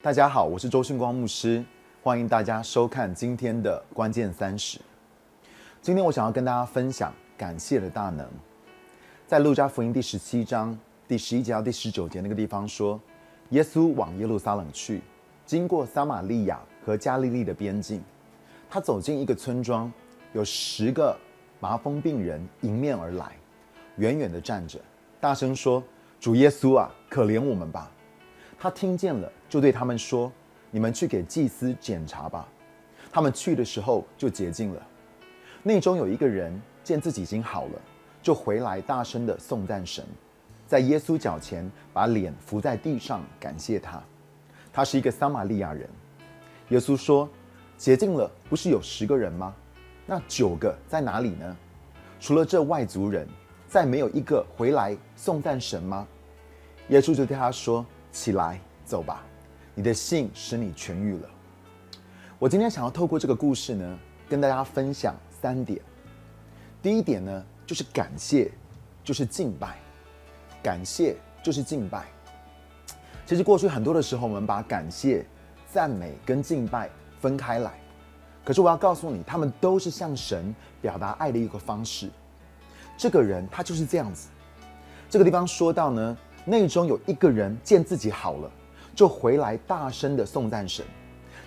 大家好，我是周训光牧师，欢迎大家收看今天的关键三十。今天我想要跟大家分享感谢的大能，在路加福音第十七章第十一节到第十九节那个地方说，耶稣往耶路撒冷去，经过撒玛利亚和加利利的边境，他走进一个村庄，有十个麻风病人迎面而来，远远的站着，大声说：“主耶稣啊，可怜我们吧！”他听见了，就对他们说：“你们去给祭司检查吧。”他们去的时候就洁净了。内中有一个人见自己已经好了，就回来大声的颂赞神，在耶稣脚前把脸伏在地上感谢他。他是一个撒玛利亚人。耶稣说：“洁净了，不是有十个人吗？那九个在哪里呢？除了这外族人，再没有一个回来颂赞神吗？”耶稣就对他说：“起来，走吧，你的信使你痊愈了。”我今天想要透过这个故事呢，跟大家分享三点。第一点呢，就是感谢，就是敬拜。感谢就是敬拜。其实过去很多的时候，我们把感谢、赞美跟敬拜分开来。可是我要告诉你，他们都是向神表达爱的一个方式。这个人他就是这样子。这个地方说到呢，内中有一个人见自己好了，就回来大声的颂赞神，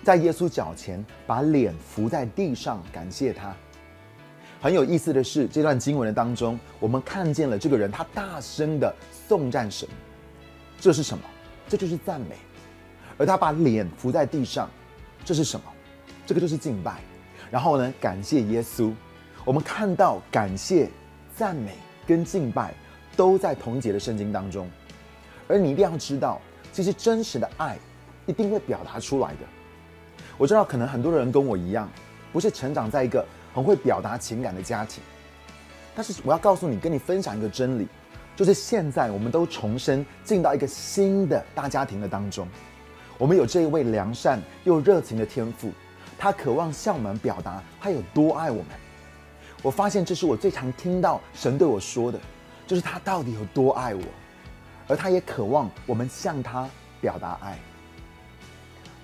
在耶稣脚前把脸伏在地上感谢他。很有意思的是，这段经文的当中，我们看见了这个人他大声的颂赞神，这是什么？这就是赞美。而他把脸伏在地上，这是什么？这个就是敬拜。然后呢，感谢耶稣。我们看到感谢、赞美跟敬拜都在同节的圣经当中。而你一定要知道，其实真实的爱一定会表达出来的。我知道，可能很多人跟我一样，不是成长在一个很会表达情感的家庭。但是我要告诉你，跟你分享一个真理，就是现在我们都重生进到一个新的大家庭的当中。我们有这一位良善又热情的天赋，他渴望向我们表达他有多爱我们。我发现这是我最常听到神对我说的，就是他到底有多爱我，而他也渴望我们向他表达爱。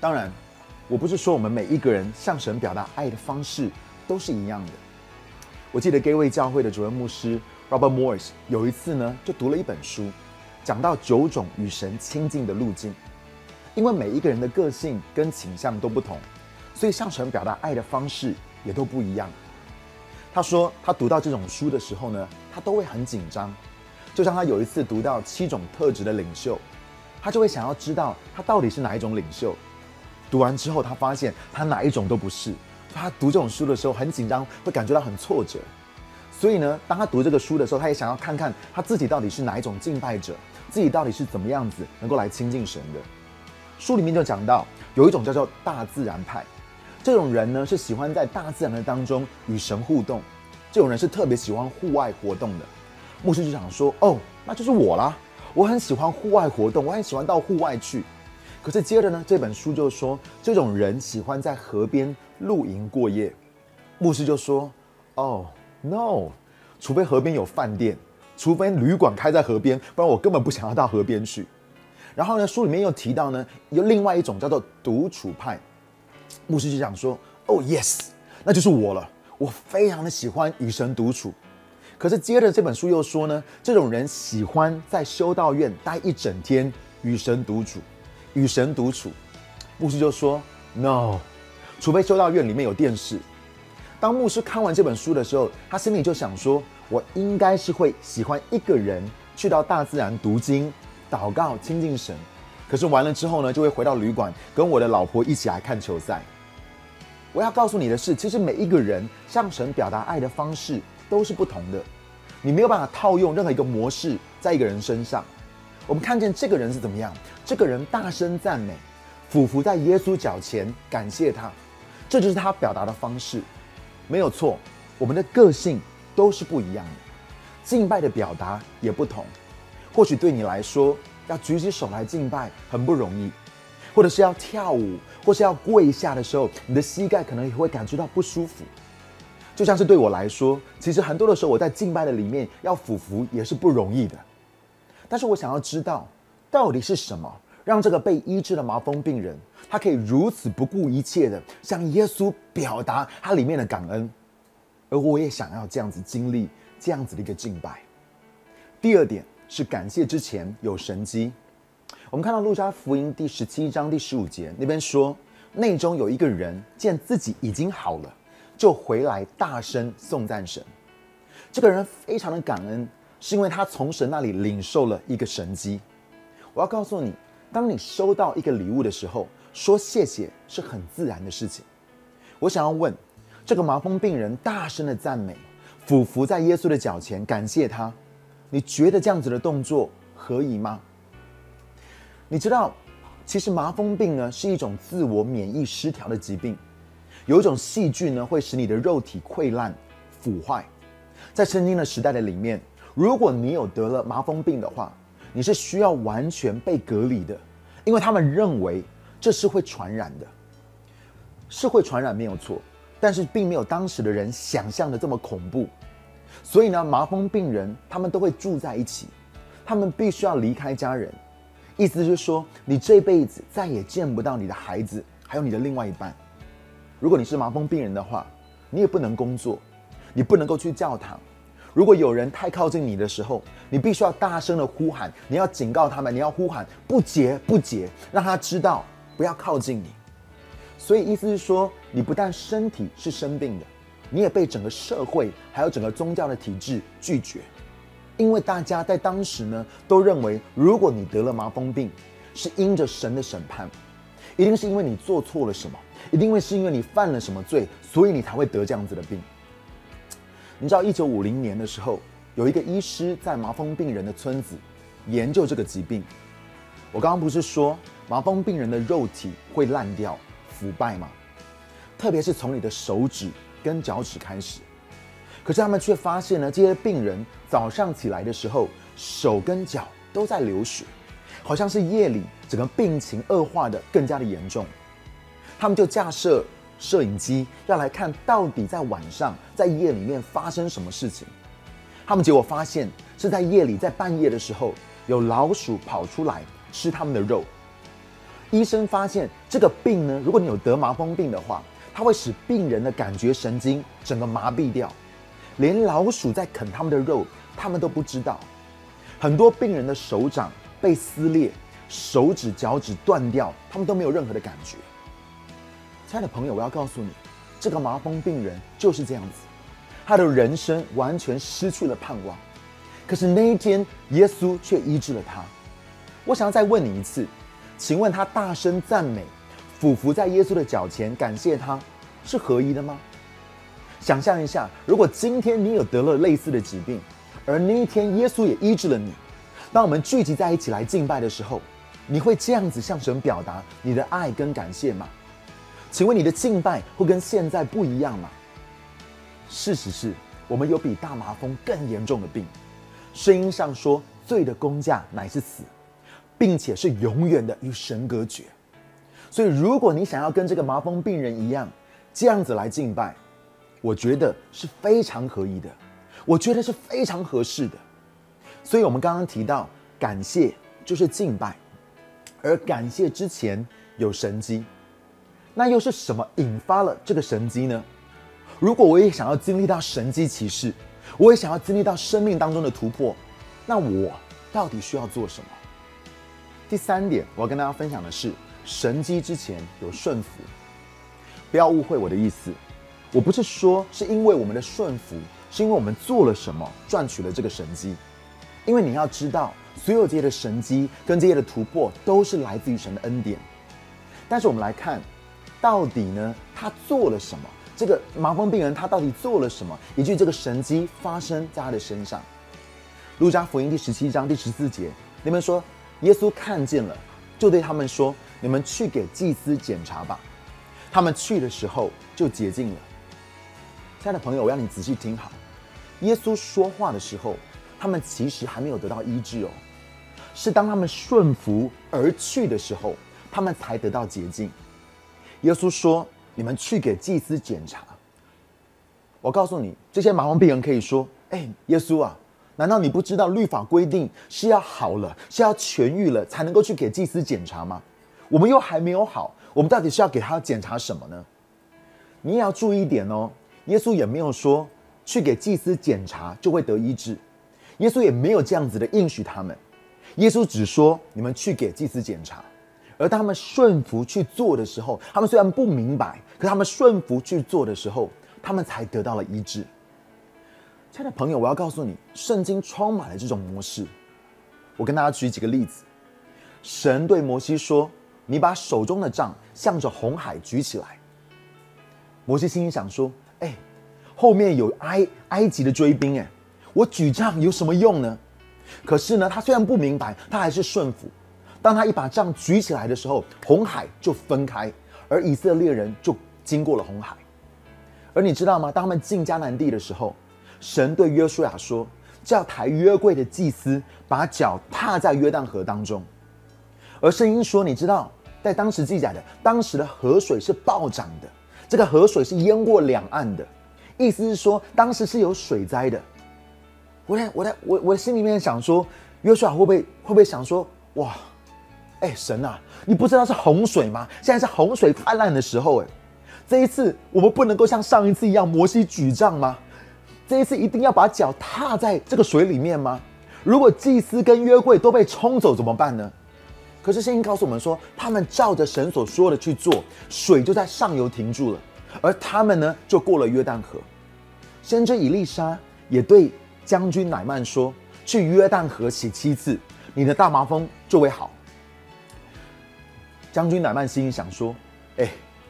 当然，我不是说我们每一个人向神表达爱的方式都是一样的。我记得 Gateway 教会的主任牧师 Robert Morris 有一次呢，就读了一本书，讲到九种与神亲近的路径。因为每一个人的个性跟倾向都不同，所以向神表达爱的方式也都不一样。他说，他读到这种书的时候呢，他都会很紧张。就像他有一次读到七种特质的领袖，他就会想要知道他到底是哪一种领袖。读完之后，他发现他哪一种都不是。他读这种书的时候很紧张，会感觉到很挫折。所以呢，当他读这个书的时候，他也想要看看他自己到底是哪一种敬拜者，自己到底是怎么样子能够来亲近神的。书里面就讲到，有一种叫做大自然派，这种人呢是喜欢在大自然的当中与神互动，这种人是特别喜欢户外活动的。牧师就想说，哦，那就是我啦，我很喜欢户外活动，我很喜欢到户外去。可是接着呢，这本书就说，这种人喜欢在河边露营过夜。牧师就说，哦，no，除非河边有饭店，除非旅馆开在河边，不然我根本不想要到河边去。然后呢，书里面又提到呢，有另外一种叫做独处派。牧师就想说：“哦，yes，那就是我了。我非常的喜欢与神独处。可是接着这本书又说呢，这种人喜欢在修道院待一整天，与神独处，与神独处。牧师就说：no，除非修道院里面有电视。当牧师看完这本书的时候，他心里就想说：我应该是会喜欢一个人去到大自然读经。”祷告亲近神，可是完了之后呢，就会回到旅馆，跟我的老婆一起来看球赛。我要告诉你的是，其实每一个人向神表达爱的方式都是不同的，你没有办法套用任何一个模式在一个人身上。我们看见这个人是怎么样，这个人大声赞美，俯伏在耶稣脚前感谢他，这就是他表达的方式，没有错。我们的个性都是不一样的，敬拜的表达也不同。或许对你来说，要举起手来敬拜很不容易，或者是要跳舞，或是要跪下的时候，你的膝盖可能也会感觉到不舒服。就像是对我来说，其实很多的时候我在敬拜的里面要俯伏也是不容易的。但是我想要知道，到底是什么让这个被医治的麻风病人，他可以如此不顾一切的向耶稣表达他里面的感恩。而我也想要这样子经历这样子的一个敬拜。第二点是感谢之前有神机。我们看到路加福音第十七章第十五节那边说，内中有一个人见自己已经好了，就回来大声颂赞神。这个人非常的感恩，是因为他从神那里领受了一个神机。我要告诉你，当你收到一个礼物的时候，说谢谢是很自然的事情。我想要问。这个麻风病人大声的赞美，俯伏在耶稣的脚前感谢他。你觉得这样子的动作可以吗？你知道，其实麻风病呢是一种自我免疫失调的疾病，有一种细菌呢会使你的肉体溃烂腐坏。在圣经的时代的里面，如果你有得了麻风病的话，你是需要完全被隔离的，因为他们认为这是会传染的，是会传染没有错。但是并没有当时的人想象的这么恐怖，所以呢，麻风病人他们都会住在一起，他们必须要离开家人，意思就是说，你这辈子再也见不到你的孩子，还有你的另外一半。如果你是麻风病人的话，你也不能工作，你不能够去教堂。如果有人太靠近你的时候，你必须要大声的呼喊，你要警告他们，你要呼喊不洁不洁，让他知道不要靠近你。所以意思是说，你不但身体是生病的，你也被整个社会还有整个宗教的体制拒绝，因为大家在当时呢都认为，如果你得了麻风病，是因着神的审判，一定是因为你做错了什么，一定会是因为你犯了什么罪，所以你才会得这样子的病。你知道，一九五零年的时候，有一个医师在麻风病人的村子研究这个疾病。我刚刚不是说麻风病人的肉体会烂掉？腐败吗？特别是从你的手指跟脚趾开始，可是他们却发现呢，这些病人早上起来的时候，手跟脚都在流血，好像是夜里整个病情恶化的更加的严重。他们就架设摄影机，要来看到底在晚上在夜里面发生什么事情。他们结果发现是在夜里，在半夜的时候，有老鼠跑出来吃他们的肉。医生发现这个病呢，如果你有得麻风病的话，它会使病人的感觉神经整个麻痹掉，连老鼠在啃他们的肉，他们都不知道。很多病人的手掌被撕裂，手指、脚趾断掉，他们都没有任何的感觉。亲爱的朋友，我要告诉你，这个麻风病人就是这样子，他的人生完全失去了盼望。可是那一天，耶稣却医治了他。我想要再问你一次。请问他大声赞美，俯伏在耶稣的脚前感谢他，是合一的吗？想象一下，如果今天你有得了类似的疾病，而那一天耶稣也医治了你，当我们聚集在一起来敬拜的时候，你会这样子向神表达你的爱跟感谢吗？请问你的敬拜会跟现在不一样吗？事实是我们有比大麻风更严重的病，声音上说罪的工价乃是死。并且是永远的与神隔绝，所以如果你想要跟这个麻风病人一样，这样子来敬拜，我觉得是非常合宜的，我觉得是非常合适的。所以，我们刚刚提到感谢就是敬拜，而感谢之前有神机，那又是什么引发了这个神机呢？如果我也想要经历到神机骑士，我也想要经历到生命当中的突破，那我到底需要做什么？第三点，我要跟大家分享的是，神机之前有顺服。不要误会我的意思，我不是说是因为我们的顺服，是因为我们做了什么赚取了这个神机。因为你要知道，所有这些的神机跟这些的突破，都是来自于神的恩典。但是我们来看，到底呢，他做了什么？这个麻风病人他到底做了什么，以及这个神机发生在他的身上？路加福音第十七章第十四节，你们说。耶稣看见了，就对他们说：“你们去给祭司检查吧。”他们去的时候就洁净了。亲爱的朋友，我要你仔细听好。耶稣说话的时候，他们其实还没有得到医治哦，是当他们顺服而去的时候，他们才得到洁净。耶稣说：“你们去给祭司检查。”我告诉你，这些麻风病人可以说：“哎，耶稣啊，难道你不知道律法规定是要好了，是要痊愈了才能够去给祭司检查吗？我们又还没有好，我们到底是要给他检查什么呢？你也要注意一点哦。耶稣也没有说去给祭司检查就会得医治，耶稣也没有这样子的应许他们。耶稣只说你们去给祭司检查，而当他们顺服去做的时候，他们虽然不明白，可他们顺服去做的时候，他们才得到了医治。亲爱的朋友，我要告诉你，圣经充满了这种模式。我跟大家举几个例子。神对摩西说：“你把手中的杖向着红海举起来。”摩西心里想说：“哎，后面有埃埃及的追兵，哎，我举杖有什么用呢？”可是呢，他虽然不明白，他还是顺服。当他一把杖举起来的时候，红海就分开，而以色列人就经过了红海。而你知道吗？当他们进迦南地的时候，神对约书亚说：“叫抬约柜的祭司把脚踏在约旦河当中。”而声音说：“你知道，在当时记载的，当时的河水是暴涨的，这个河水是淹过两岸的，意思是说，当时是有水灾的。”我在我在我我心里面想说，约书亚会不会会不会想说：“哇，哎，神啊，你不知道是洪水吗？现在是洪水泛滥的时候，哎，这一次我们不能够像上一次一样，摩西举杖吗？”这一次一定要把脚踏在这个水里面吗？如果祭司跟约柜都被冲走怎么办呢？可是圣经告诉我们说，他们照着神所说的去做，水就在上游停住了，而他们呢就过了约旦河。先知以利沙也对将军乃曼说：“去约旦河洗七次，你的大麻风就会好。”将军乃曼心里想说：“哎，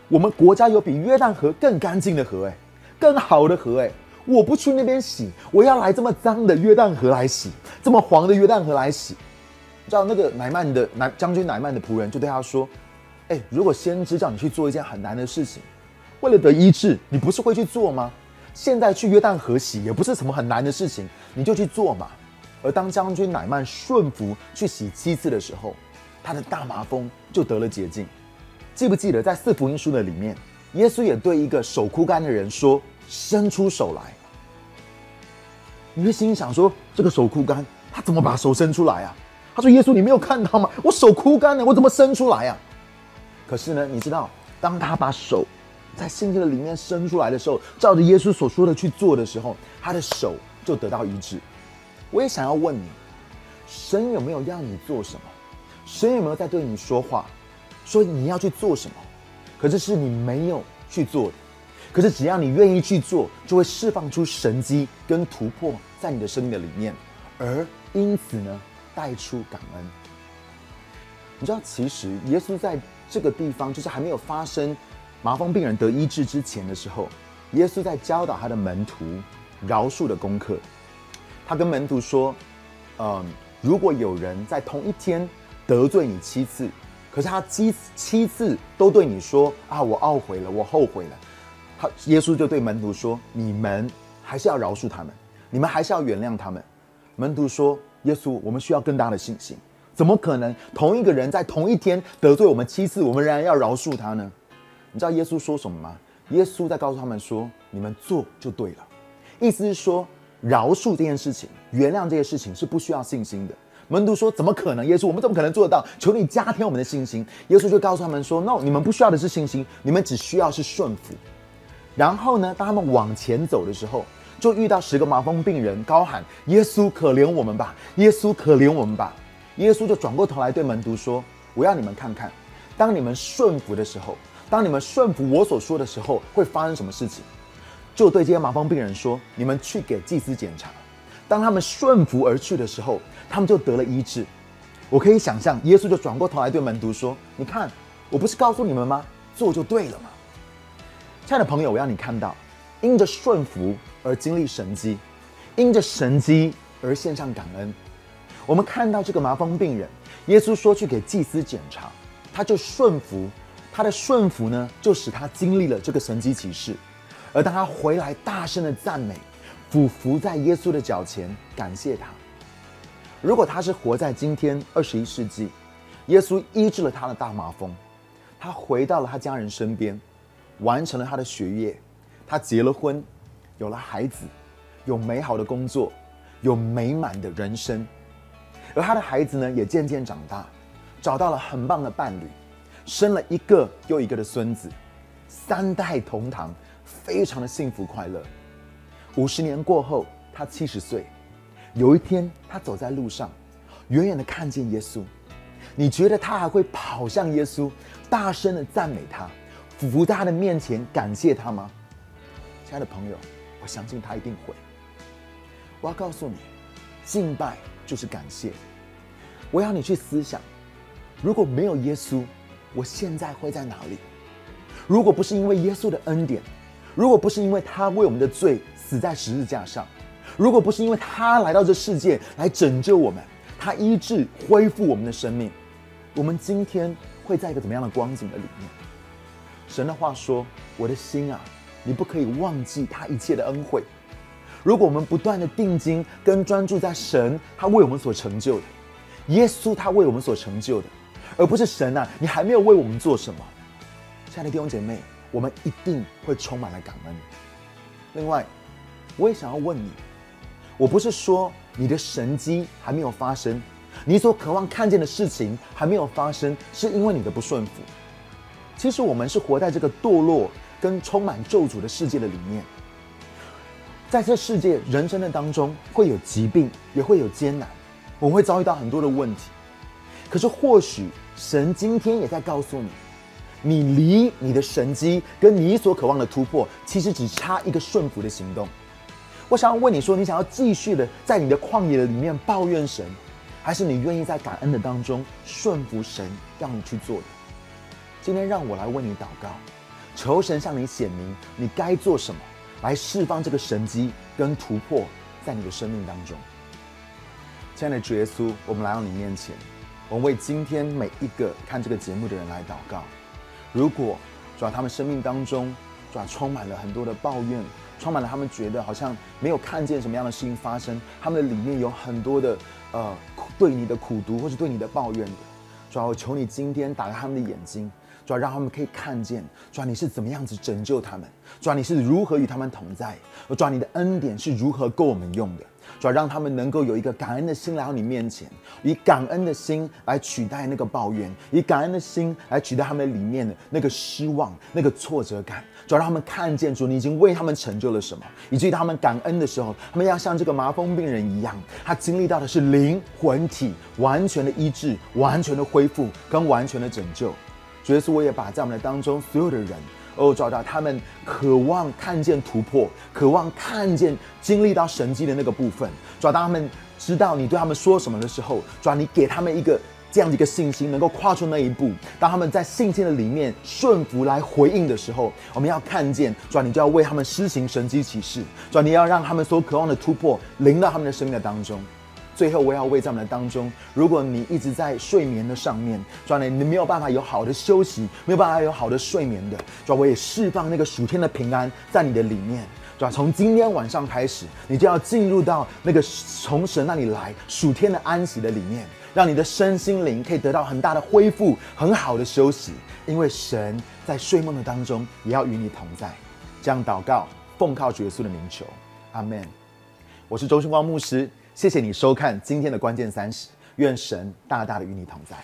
我们国家有比约旦河更干净的河，哎，更好的河，哎。”我不去那边洗，我要来这么脏的约旦河来洗，这么黄的约旦河来洗。知道那个乃曼的乃将军乃曼的仆人就对他说：“哎，如果先知叫你去做一件很难的事情，为了得医治，你不是会去做吗？现在去约旦河洗也不是什么很难的事情，你就去做嘛。”而当将军乃曼顺服去洗七次的时候，他的大麻风就得了洁净。记不记得在四福音书的里面，耶稣也对一个手枯干的人说：“伸出手来。”你会心想说：“这个手枯干，他怎么把手伸出来啊？”他说：“耶稣，你没有看到吗？我手枯干了，我怎么伸出来啊？”可是呢，你知道，当他把手在圣经的里面伸出来的时候，照着耶稣所说的去做的时候，他的手就得到医治。我也想要问你，神有没有让你做什么？神有没有在对你说话，说你要去做什么？可是是你没有去做的。可是只要你愿意去做，就会释放出神机跟突破在你的生命的里面，而因此呢，带出感恩。你知道，其实耶稣在这个地方，就是还没有发生麻风病人得医治之前的时候，耶稣在教导他的门徒饶恕的功课。他跟门徒说：“嗯，如果有人在同一天得罪你七次，可是他七七次都对你说啊，我懊悔了，我后悔了。”他耶稣就对门徒说：“你们还是要饶恕他们，你们还是要原谅他们。”门徒说：“耶稣，我们需要更大的信心，怎么可能同一个人在同一天得罪我们七次，我们仍然要饶恕他呢？”你知道耶稣说什么吗？耶稣在告诉他们说：“你们做就对了。”意思是说，饶恕这件事情、原谅这件事情是不需要信心的。门徒说：“怎么可能？耶稣，我们怎么可能做得到？求你加添我们的信心。”耶稣就告诉他们说：“No，你们不需要的是信心，你们只需要是顺服。”然后呢？当他们往前走的时候，就遇到十个麻风病人，高喊：“耶稣，可怜我们吧！耶稣，可怜我们吧！”耶稣就转过头来对门徒说：“我要你们看看，当你们顺服的时候，当你们顺服我所说的时候，会发生什么事情？”就对这些麻风病人说：“你们去给祭司检查。”当他们顺服而去的时候，他们就得了医治。我可以想象，耶稣就转过头来对门徒说：“你看，我不是告诉你们吗？做就对了嘛。”亲爱的朋友，我要你看到，因着顺服而经历神迹，因着神迹而献上感恩。我们看到这个麻风病人，耶稣说去给祭司检查，他就顺服，他的顺服呢，就使他经历了这个神迹奇事。而当他回来，大声的赞美，俯伏在耶稣的脚前，感谢他。如果他是活在今天二十一世纪，耶稣医治了他的大麻风，他回到了他家人身边。完成了他的学业，他结了婚，有了孩子，有美好的工作，有美满的人生。而他的孩子呢，也渐渐长大，找到了很棒的伴侣，生了一个又一个的孙子，三代同堂，非常的幸福快乐。五十年过后，他七十岁，有一天他走在路上，远远的看见耶稣，你觉得他还会跑向耶稣，大声的赞美他，俯伏在他的面前感谢他吗？亲爱的朋友，我相信他一定会。我要告诉你，敬拜就是感谢。我要你去思想，如果没有耶稣，我现在会在哪里？如果不是因为耶稣的恩典，如果不是因为他为我们的罪死在十字架上，如果不是因为他来到这世界来拯救我们，他医治恢复我们的生命，我们今天会在一个怎么样的光景的里面？神的话说：“我的心啊，你不可以忘记他一切的恩惠。”如果我们不断的定睛跟专注在神他为我们所成就的。耶稣他为我们所成就的，而不是神啊！你还没有为我们做什么，亲爱的弟兄姐妹，我们一定会充满了感恩。另外，我也想要问你，我不是说你的神迹还没有发生，你所渴望看见的事情还没有发生，是因为你的不顺服。其实我们是活在这个堕落跟充满咒诅的世界的里面，在这世界人生的当中，会有疾病，也会有艰难。我们会遭遇到很多的问题，可是或许神今天也在告诉你，你离你的神机跟你所渴望的突破，其实只差一个顺服的行动。我想要问你说，你想要继续的在你的旷野里面抱怨神，还是你愿意在感恩的当中顺服神让你去做的？今天让我来为你祷告，求神向你显明你该做什么，来释放这个神机跟突破在你的生命当中。亲爱的主耶稣，我们来到你面前，我们为今天每一个看这个节目的人来祷告。如果主要他们生命当中主要充满了很多的抱怨，充满了他们觉得好像没有看见什么样的事情发生，他们的里面有很多的呃对你的苦读或是对你的抱怨的，主要我求你今天打开他们的眼睛。主要让他们可以看见，主要你是怎么样子拯救他们，主要你是如何与他们同在，主要你的恩典是如何够我们用的，主要让他们能够有一个感恩的心来到你面前，以感恩的心来取代那个抱怨，以感恩的心来取代他们里面的那个失望、那个挫折感，主要让他们看见主你已经为他们成就了什么，以至于他们感恩的时候，他们要像这个麻风病人一样，他经历到的是灵魂体完全的医治、完全的恢复跟完全的拯救。主耶稣，我也把在我们的当中所有的人，哦，找到他们渴望看见突破，渴望看见经历到神迹的那个部分。主要当他们知道你对他们说什么的时候，主要你给他们一个这样的一个信心，能够跨出那一步。当他们在信心的里面顺服来回应的时候，我们要看见，主要你就要为他们施行神迹启示。主要你要让他们所渴望的突破临到他们的生命的当中。最后，我要为在我们的当中，如果你一直在睡眠的上面，主你你没有办法有好的休息，没有办法有好的睡眠的，主我也释放那个属天的平安在你的里面，主从今天晚上开始，你就要进入到那个从神那里来属天的安息的里面，让你的身心灵可以得到很大的恢复，很好的休息，因为神在睡梦的当中也要与你同在。这样祷告，奉靠主耶稣的名求，阿门。我是周星光牧师。谢谢你收看今天的关键三十，愿神大大的与你同在。